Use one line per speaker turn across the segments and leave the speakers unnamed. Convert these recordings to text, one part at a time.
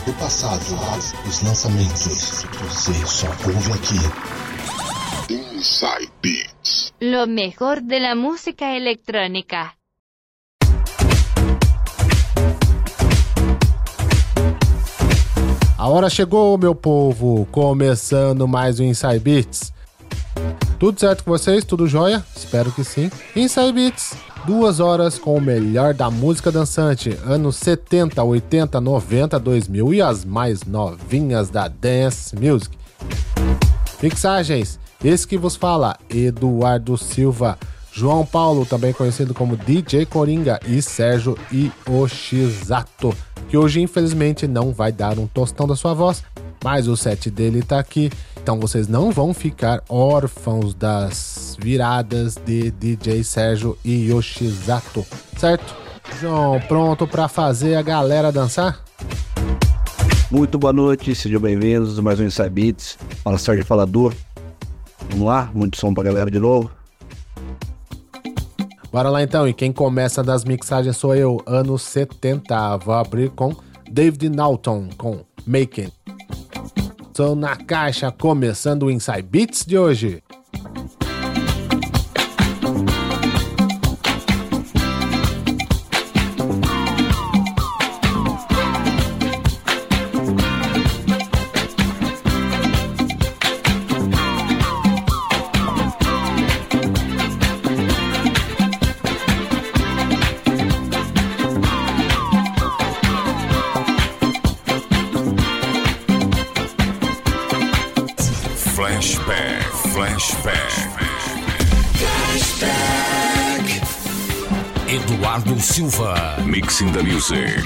clássicos do passado, os lançamentos. Você só ouve aqui. Inside Beats.
Lo mejor de la música electrónica.
A hora chegou, meu povo, começando mais um Inside Beats. Tudo certo com vocês? Tudo jóia? Espero que sim. Inside Beats, duas horas com o melhor da música dançante, anos 70, 80, 90, 2000 e as mais novinhas da Dance Music. Mixagens, esse que vos fala, Eduardo Silva, João Paulo, também conhecido como DJ Coringa, e Sérgio Ioshizato que hoje infelizmente não vai dar um tostão da sua voz, mas o set dele tá aqui, então vocês não vão ficar órfãos das viradas de DJ Sérgio e Yoshizato, certo? João, pronto para fazer a galera dançar?
Muito boa noite, sejam bem-vindos a mais um Inside Beats. Fala Sérgio Falador. Vamos lá, muito som pra galera de novo.
Bora lá então, e quem começa das mixagens sou eu, anos 70. Vou abrir com David Naughton com Making. Na caixa começando o Inside Beats de hoje.
Flashback, flashback. Eduardo Silva. Mixing the music.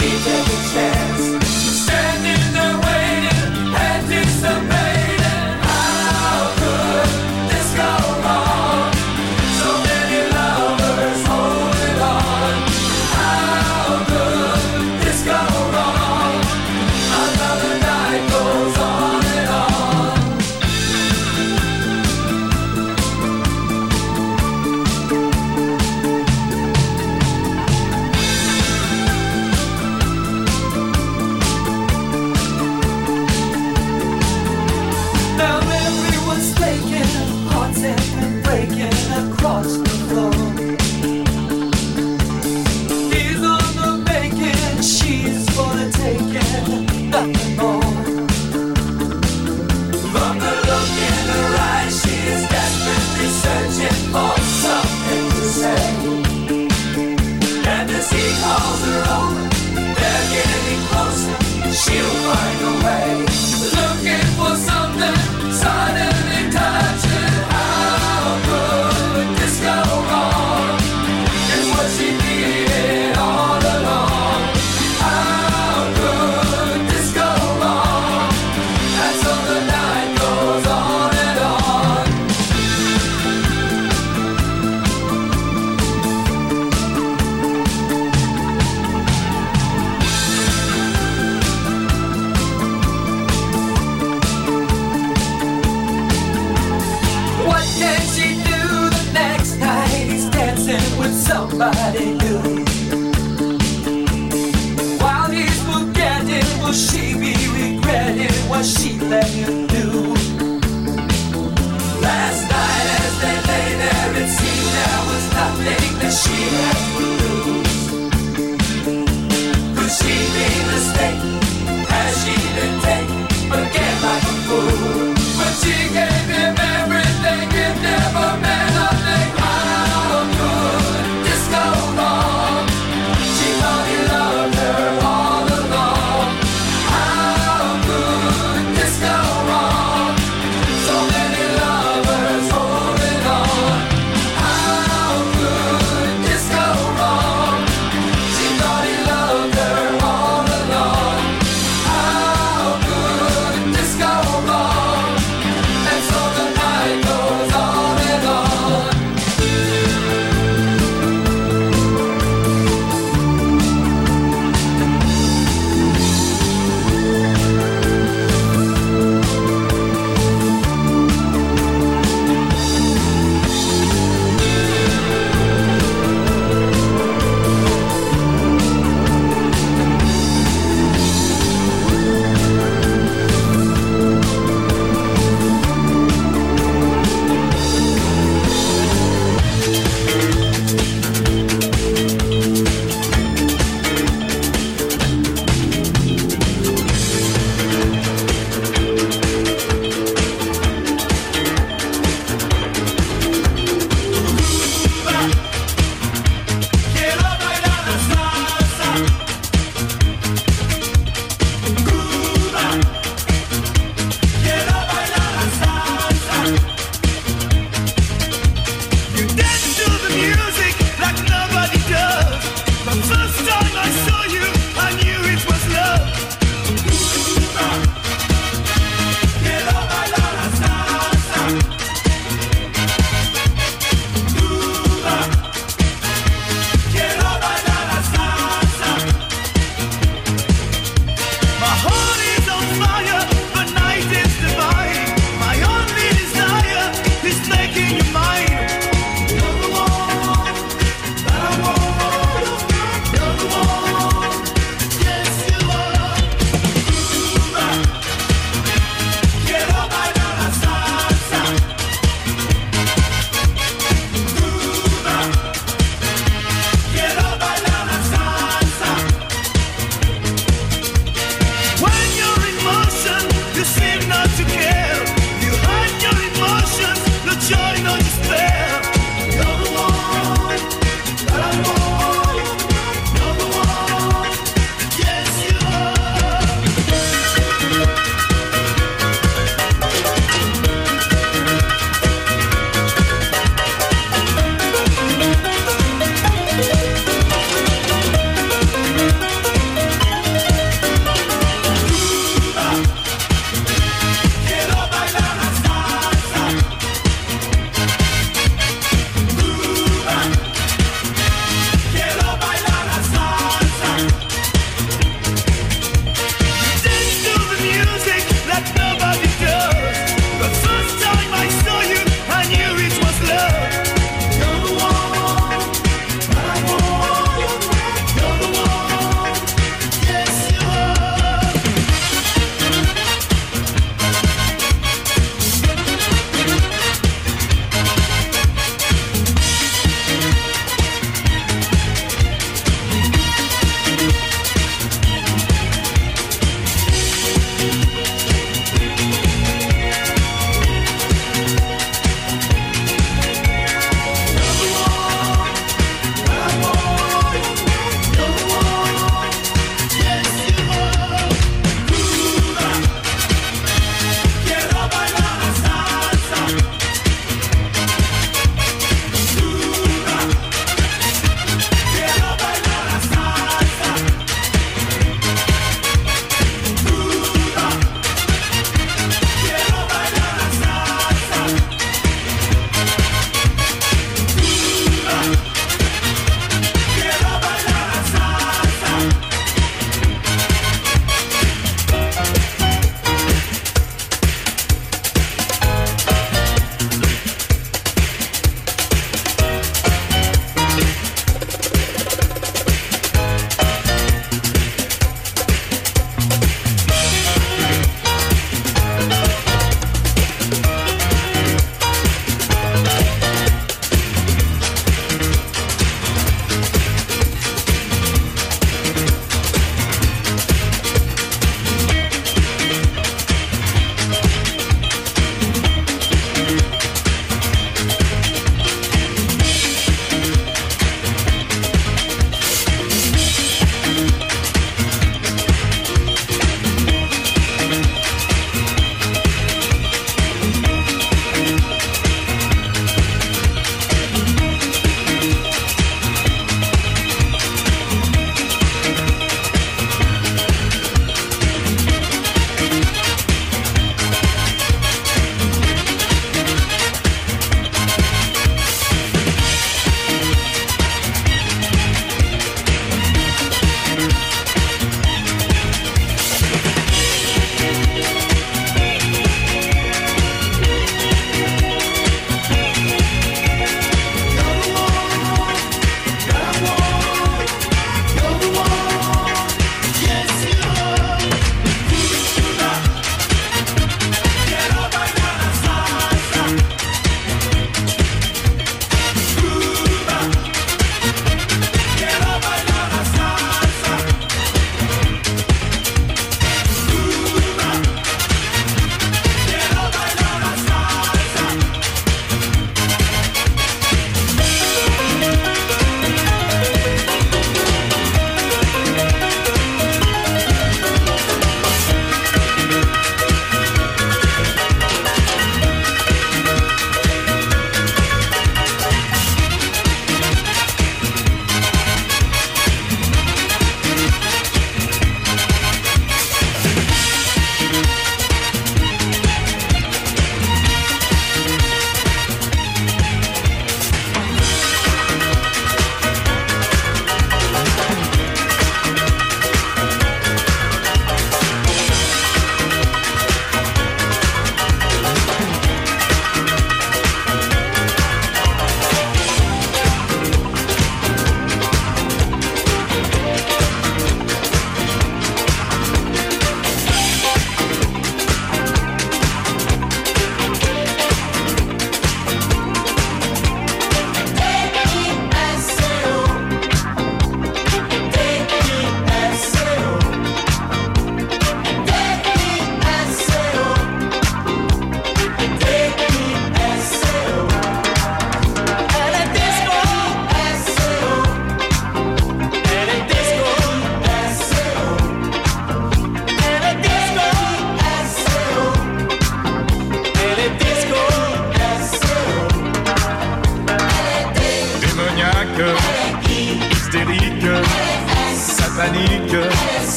She took a chance.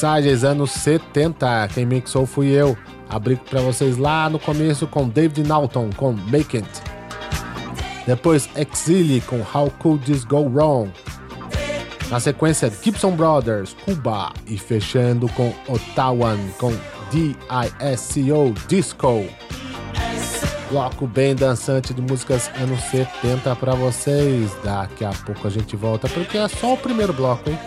Mixagens anos 70, quem mixou fui eu. Abri pra vocês lá no começo com David Naughton com Make It. Depois Exile com How Could This Go Wrong. Na sequência Gibson Brothers, Cuba. E fechando com Ottawan com D-I-S-C-O Disco. Bloco bem dançante de músicas anos 70 pra vocês. Daqui a pouco a gente volta porque é só o primeiro bloco, hein?